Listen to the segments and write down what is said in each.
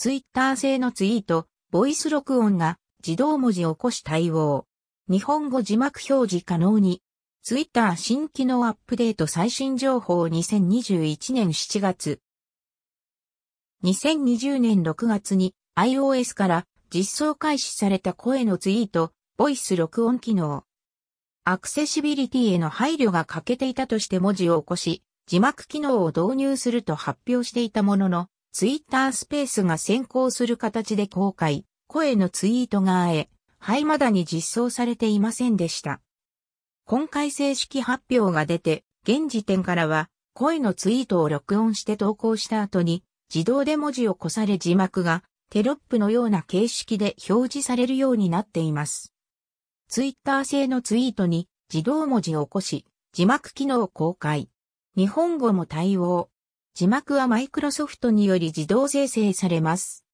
ツイッター製のツイート、ボイス録音が自動文字起こし対応。日本語字幕表示可能に。ツイッター新機能アップデート最新情報2021年7月。2020年6月に iOS から実装開始された声のツイート、ボイス録音機能。アクセシビリティへの配慮が欠けていたとして文字を起こし、字幕機能を導入すると発表していたものの、ツイッタースペースが先行する形で公開、声のツイートがあえ、はいまだに実装されていませんでした。今回正式発表が出て、現時点からは、声のツイートを録音して投稿した後に、自動で文字を越され字幕がテロップのような形式で表示されるようになっています。ツイッター製のツイートに自動文字を起こし、字幕機能を公開。日本語も対応。字幕はマイクロソフトにより自動生成されます。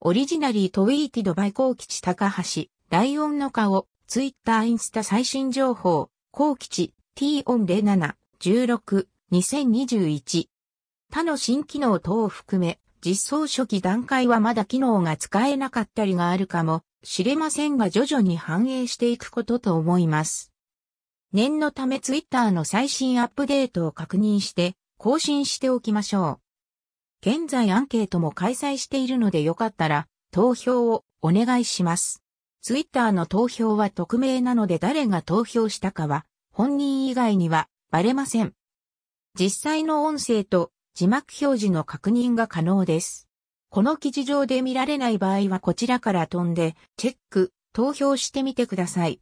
オリジナリートウィーティドバイコウキチ高橋、ライオンの顔、ツイッターインスタ最新情報、コウキチ、t オン07、16、2021。他の新機能等を含め、実装初期段階はまだ機能が使えなかったりがあるかもしれませんが徐々に反映していくことと思います。念のためツイッターの最新アップデートを確認して更新しておきましょう。現在アンケートも開催しているのでよかったら投票をお願いします。ツイッターの投票は匿名なので誰が投票したかは本人以外にはバレません。実際の音声と字幕表示の確認が可能です。この記事上で見られない場合はこちらから飛んでチェック、投票してみてください。